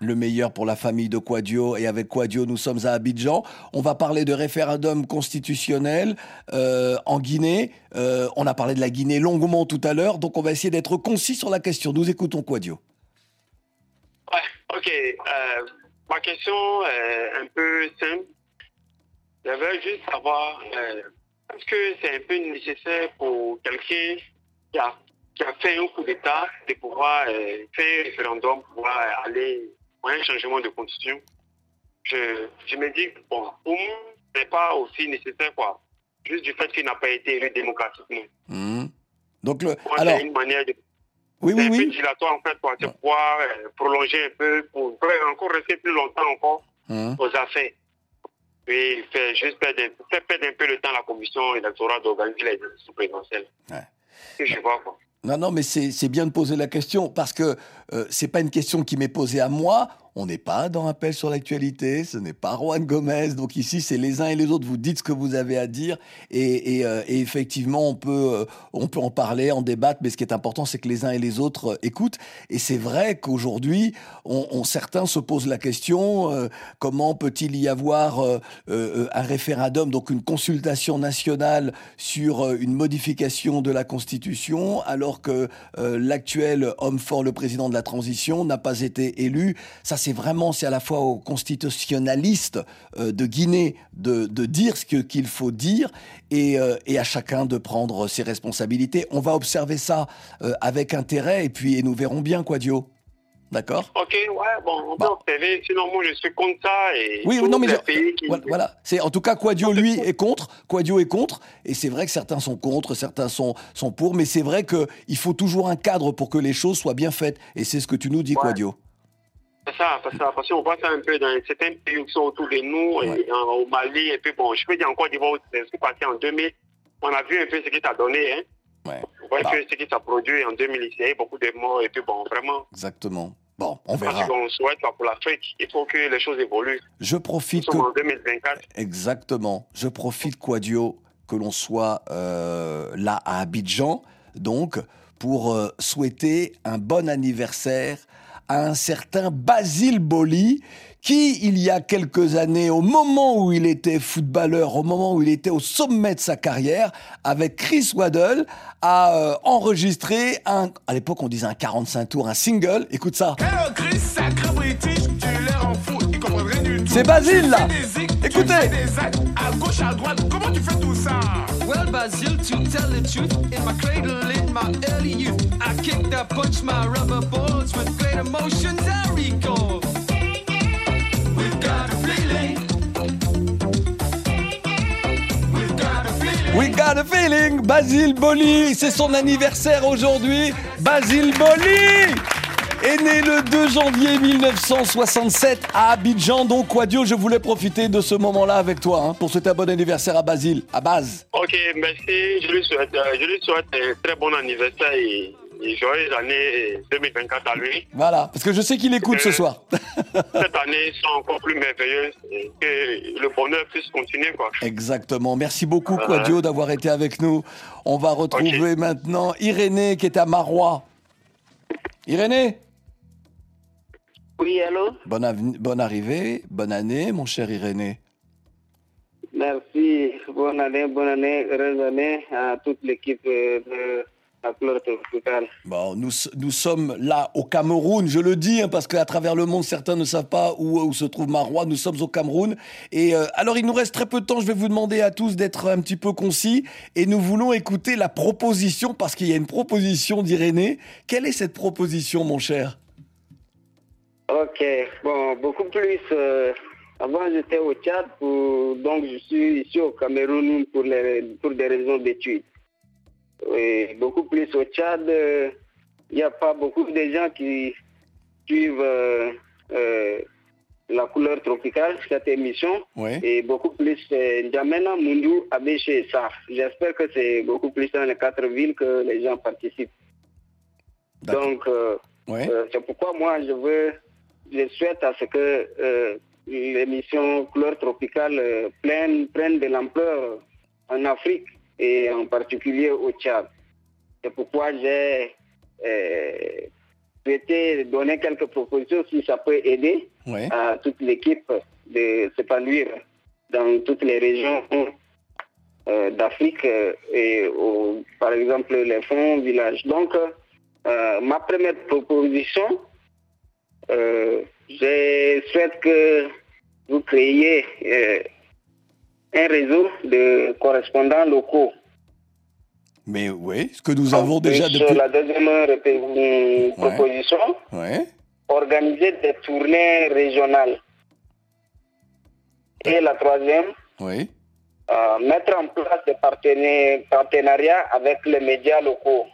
Le meilleur pour la famille de Quadio. Et avec Quadio, nous sommes à Abidjan. On va parler de référendum constitutionnel euh, en Guinée. Euh, on a parlé de la Guinée longuement tout à l'heure, donc on va essayer d'être concis sur la question. Nous écoutons Quadio. Ok. euh, ma question est un peu simple. J'aimerais juste savoir, euh, est-ce que c'est un peu nécessaire pour quelqu'un qui a, qui a fait un coup d'État de pouvoir euh, faire un référendum, pouvoir aller pour un changement de constitution? Je, je me dis, bon, pour moi, c'est pas aussi nécessaire, quoi. Juste du fait qu'il n'a pas été élu démocratiquement. Mhm. Donc le, Moi, alors, une manière de. Oui, oui, un peu oui. dilatoire, en fait, pour pouvoir euh, prolonger un peu, pour encore rester plus longtemps encore Mhm. aux affaires. Et faire juste perdre, un- faire perdre un peu le temps à la commission électorale d'organiser les élections présidentielles. Ouais. Je vois, quoi. Non, non, mais c'est c'est bien de poser la question parce que euh, c'est pas une question qui m'est posée à moi. On n'est pas dans Appel sur l'actualité, ce n'est pas Juan Gomez. Donc ici, c'est les uns et les autres. Vous dites ce que vous avez à dire et, euh, effectivement, on peut, euh, on peut en parler, en débattre. Mais ce qui est important, c'est que les uns et les autres euh, écoutent. Et c'est vrai qu'aujourd'hui, on, certains se posent la question comment peut-il y avoir un référendum, donc une consultation nationale sur une modification de la Constitution, alors que l'actuel homme fort, le président de la transition, n'a pas été élu. Ça, c'est vraiment, c'est à la fois aux constitutionnalistes euh, de Guinée de, de dire ce qu'il faut dire et, euh, et à chacun de prendre ses responsabilités. On va observer ça euh, avec intérêt et puis et nous verrons bien, Quadio. D'accord? Ok, ouais, bon, on peut observer. Sinon, moi, je suis contre ça. Et Oui, non, mais je- qui- voilà. C'est en tout cas Quadio lui est contre. Quadio est contre, et c'est vrai que certains sont contre, certains sont sont pour, mais c'est vrai que il faut toujours un cadre pour que les choses soient bien faites, et c'est ce que tu nous dis, Quadio. C'est ça, ça. Parce qu'on voit ça un peu dans certains pays qui sont autour de nous, et en- au Mali, et puis bon, je peux dire encore d'Ivoire, ce qui est passé en 2000. On a vu un peu ce qui ça donné, hein. On voit Bah. que ce qui ça produit en 2000, il y a eu beaucoup de morts, et puis bon, vraiment. Exactement. Bon, on Parce verra. qu'on souhaite pour l'Afrique, il faut que les choses évoluent. Je Nous profite que sommes en 2024. Exactement. Je profite, Quadio, que l'on soit euh, là à Abidjan, donc, pour euh, souhaiter un bon anniversaire à un certain Basile Boli, qui, il y a quelques années, au moment où il était footballeur, au moment où il était au sommet de sa carrière, avec Chris Waddle, a euh, enregistré un, à l'époque on disait un 45 tours, un single. Écoute ça. C'est Basile, là. Écoutez. À gauche, à droite, comment tu fais tout ça Well, Basil, to tell the truth, in my cradle in my early youth, I kicked, I punched my rubber balls with great emotions I recall. We've got a feeling. We've got a feeling. We got a feeling, Basile Boli, c'est son anniversaire aujourd'hui. Basile Boli est né le 2 janvier 1967 à Abidjan. Donc, Quadio, je voulais profiter de ce moment-là avec toi hein, pour souhaiter un bon anniversaire à Basile, à base. Ok, merci. Je lui souhaite, euh, je lui souhaite un très bon anniversaire et joyeuse année 2024 à lui. Voilà, parce que je sais qu'il écoute ce Euh, soir. Cette année soit encore plus merveilleuse et que le bonheur puisse continuer. Quoi. Exactement. Merci beaucoup. Quadio, d'avoir été avec nous. On va retrouver maintenant Irénée qui est à Marois. Irénée? Oui, allô? Bonne, bonne arrivée, bonne année, mon cher Irénée. Merci. Bonne année, bonne année, heureuse année à toute l'équipe euh, de la couleur tropicale. Bon, nous, nous sommes là au Cameroun, je le dis, hein, parce qu'à travers le monde, certains ne savent pas où, où se trouve Marois. Nous sommes au Cameroun. Et euh, alors, il nous reste très peu de temps. Je vais vous demander à tous d'être un petit peu concis. Et nous voulons écouter la proposition, parce qu'il y a une proposition d'Irénée. Quelle est cette proposition, mon cher? Ok, bon, beaucoup plus. euh, avant, j'étais au Tchad, pour, donc je suis ici au Cameroun pour, les, pour des raisons d'études. Et beaucoup plus au Tchad, euh, il n'y a pas beaucoup de gens qui suivent euh, euh, la couleur tropicale, cette émission. Ouais. Et beaucoup plus euh, N'Djamena, Mundu, Abéché et Saf. J'espère que c'est beaucoup plus dans les quatre villes que les gens participent. Donc, euh, Ouais. euh, c'est pourquoi moi, je veux, je souhaite à ce que euh, l'émission Couleur Tropicale euh, prenne, prenne de l'ampleur en Afrique et en particulier au Tchad. C'est pourquoi j'ai euh, souhaité donner quelques propositions si ça peut aider Ouais. à toute l'équipe de s'épanouir dans toutes les régions d'Afrique et au- par exemple les fonds villages. Donc, ma première proposition, euh, je souhaite que vous créiez euh, un réseau de correspondants locaux. Mais oui, ce que nous avons déjà depuis. la deuxième proposition, Ouais. organiser des tournées régionales. Et la troisième, Oui. euh, mettre en place des partenariats avec les médias locaux.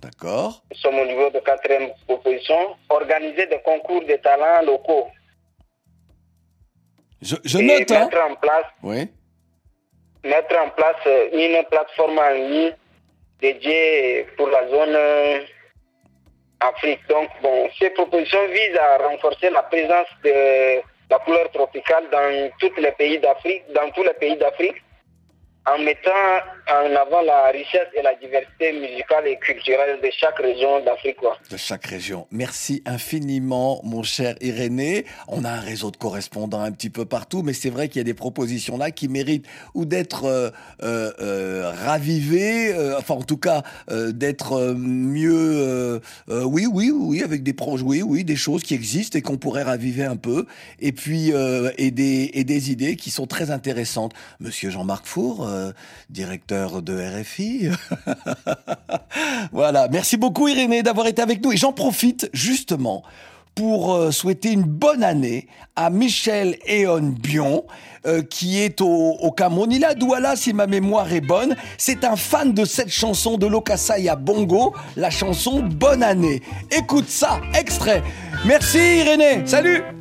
D'accord. Nous sommes au niveau de quatrième proposition. Organiser des concours de talents locaux. Je, je et note, hein. mettre en place Oui. mettre en place une plateforme en ligne dédiée pour la zone euh, Afrique. Donc, bon, ces propositions visent à renforcer la présence de la couleur tropicale dans tous les pays d'Afrique, dans tous les pays d'Afrique, en mettant en avant la richesse et la diversité musicale et culturelle de chaque région d'Afrique. de chaque région. Merci infiniment, mon cher Irénée. On a un réseau de correspondants un petit peu partout, mais c'est vrai qu'il y a des propositions là qui méritent ou d'être euh, euh, euh, ravivées, enfin en tout cas d'être mieux, oui, oui, oui, avec des projets, oui, oui, des choses qui existent et qu'on pourrait raviver un peu, et puis et des et des idées qui sont très intéressantes. Monsieur Jean-Marc Four, euh, directeur de RFI. voilà, merci beaucoup Irénée d'avoir été avec nous. Et j'en profite justement pour euh, souhaiter une bonne année à Michel Eon Bion, euh, qui est au, au Cameroun. Il à Douala, si ma mémoire est bonne. C'est un fan de cette chanson de Lokasaya Bongo, la chanson Bonne année. Écoute ça, extrait. Merci Irénée, salut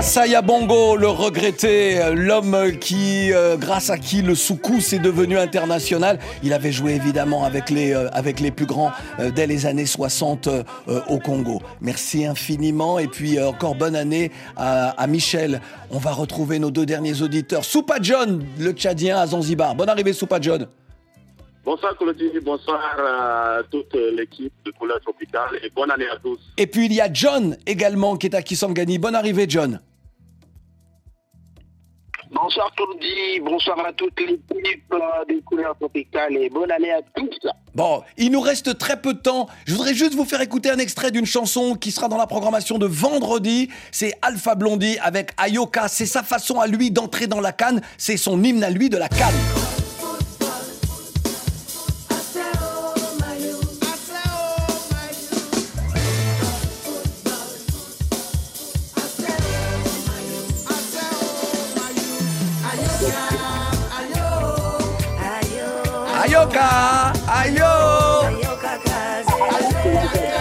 Lokasaya Bongo, le regretté, euh, l'homme qui, euh, grâce à qui le soukous est devenu international. Il avait joué évidemment avec les, euh, avec les plus grands euh, dès les années 60 euh, euh, au Congo. Merci infiniment et puis encore bonne année à, à Michel. On va retrouver nos deux derniers auditeurs. Soupa John, le Tchadien à Zanzibar. Bonne arrivée Soupa John. Bonsoir Claudie, bonsoir à toute l'équipe de Couleur Tropicale et bonne année à tous. Et puis il y a John également qui est à Kisangani. Bonne arrivée John. Bonsoir Claudie, bonsoir à toute l'équipe euh, des couleurs tropicales et bonne année à tous. Bon, il nous reste très peu de temps. Je voudrais juste vous faire écouter un extrait d'une chanson qui sera dans la programmation de vendredi. C'est Alpha Blondie avec Ayoka. C'est sa façon à lui d'entrer dans la canne. C'est son hymne à lui de la canne.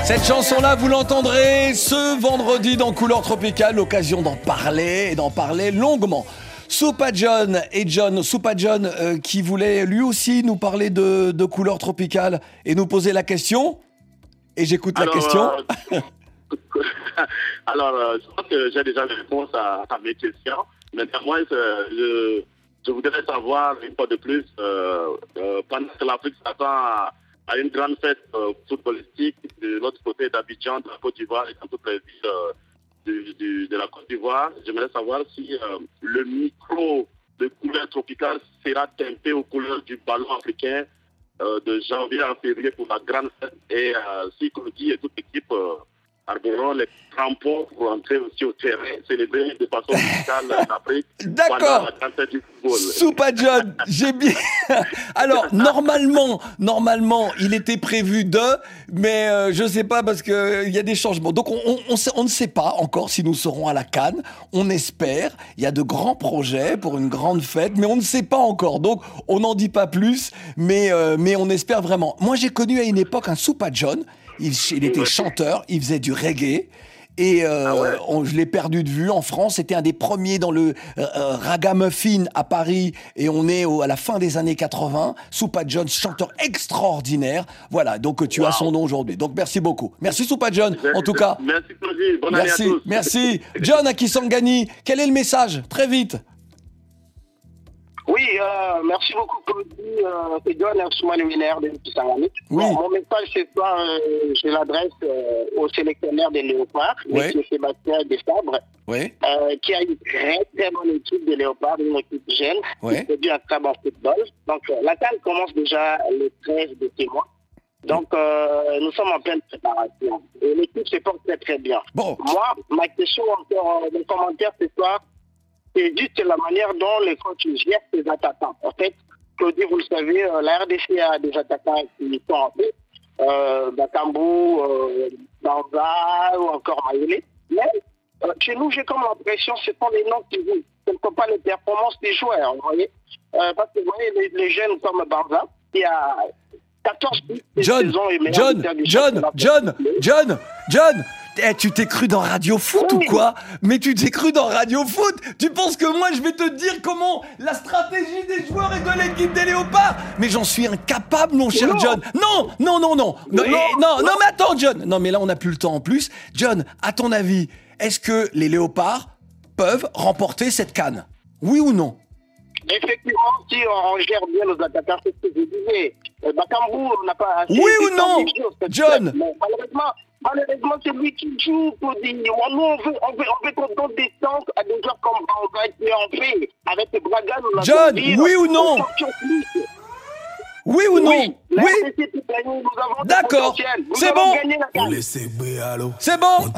Cette chanson-là, vous l'entendrez ce vendredi dans Couleur Tropicale, l'occasion d'en parler et d'en parler longuement. Soupa John et John, Soupa John euh, qui voulait lui aussi nous parler de, de Couleur Tropicale et nous poser la question. Et j'écoute la question. euh, Alors, euh, je pense que j'ai déjà la réponse à, à mes questions. Mais euh, je, je voudrais savoir une fois de plus, pendant que l'Afrique s'attend à, à une grande fête euh, footballistique de l'autre côté d'Abidjan, de la Côte d'Ivoire et dans toutes les villes euh, de la Côte d'Ivoire, j'aimerais savoir si euh, le micro de couleur tropicale sera teinté aux couleurs du ballon africain euh, de janvier à février pour la grande fête. Et euh, si Cody et toute l'équipe arboreront les crampons pour entrer aussi au terrain, célébrer de façon musicale l'Afrique D'accord. Soupa John, j'ai bien. Alors normalement, normalement, il était prévu de, mais euh, je sais pas parce que euh, y a des changements. Donc on, on, on sait- on ne sait pas encore si nous serons à la Cannes. On espère. Il y a de grands projets pour une grande fête, mais on ne sait pas encore. Donc on n'en dit pas plus, mais euh, mais on espère vraiment. Moi j'ai connu à une époque un Soupa John. Il, il était chanteur, il faisait du reggae. Et euh, on- je l'ai perdu de vue en France. C'était un des premiers dans le euh, euh, ragamuffin à Paris. Et on est au- à la fin des années 80. Soupa John, chanteur extraordinaire. Voilà, donc tu as son nom aujourd'hui. Donc merci beaucoup. Merci Soupa John, en tout cas. Merci bonne année à Merci, tous. merci. John Akisangani, quel est le message? Très vite. Oui, euh, merci beaucoup, Claudie. Euh, c'est John Ousmane Wiener de Kisangani. Oui. Bon, mon message ce soir, euh, je l'adresse euh, au sélectionneur des Léopards, Oui. M. Sébastien Desabre, Oui. euh, qui a une très très bonne équipe de Léopards, une équipe jeune, Oui. qui produit un très bon football. Donc, euh, la CAN commence déjà le 13 de ce mois. Donc, euh, nous sommes en pleine préparation. Et l'équipe se porte très très bien. Bon. Moi, ma question encore, euh, mon commentaire ce soir, c'est juste la manière dont les coachs gèrent ses attaquants. En fait, Claudie, vous le savez, euh, la RDC a des attaquants qui sont en fait, euh, Bakambu, euh, Banza ou encore Mayele. Mais euh, chez nous, j'ai comme l'impression que ce sont les noms qui jouent. Ce ne sont pas les performances des joueurs, vous voyez. Euh, parce que vous voyez, les, les jeunes comme Banza, qui a 14 buts cette John, et John, John. John, John, John. Eh, tu t'es cru dans Radio Foot ou quoi? Mais tu t'es cru dans Radio Foot? Tu penses que moi je vais te dire comment la stratégie des joueurs et de l'équipe des Léopards Mais j'en suis incapable, mon cher Non. John. Non, non, non, non, non, eh, Non, non, non, mais attends, John. Non, mais là on n'a plus le temps en plus. John, à ton avis, est-ce que les Léopards peuvent remporter cette canne? Oui ou non? Effectivement, si on gère bien nos attaquants, c'est ce que je disais. Euh, Bakambu n'a pas assez Oui ou non, John malheureusement, malheureusement, c'est lui qui joue pour dire. Nous, on veut, on veut, on veut qu'on donne des chances à des joueurs comme qui en fait. Avec les Braga, John, dit, oui ou non? Oui ou non? Oui, Oui D'accord, c'est bon. gagné la CAN. C'est bon.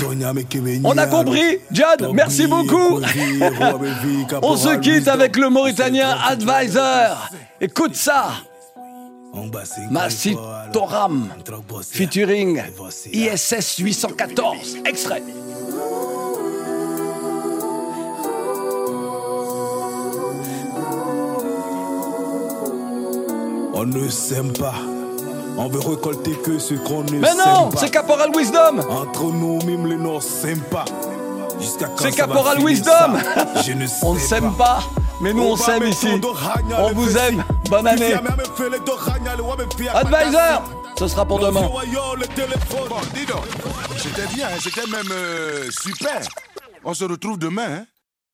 On a compris. John, merci beaucoup. On se quitte avec le Mauritanien Advisor. Écoute ça Massi Toram featuring ISS 814 extrait. On ne s'aime pas. On veut récolter que ce qu'on ne Mais sème non, pas. c'est Caporal Wisdom. Entre nous, même les Nord s'aiment pas. Jusqu'à quand C'est Caporal Wisdom. Je ne sais On ne s'aime pas, mais nous on s'aime ici. On vous aime, bonne année. Advisor, ce sera pour demain. Bon, dis donc, c'était bien, c'était même euh, super. On se retrouve demain. Hein.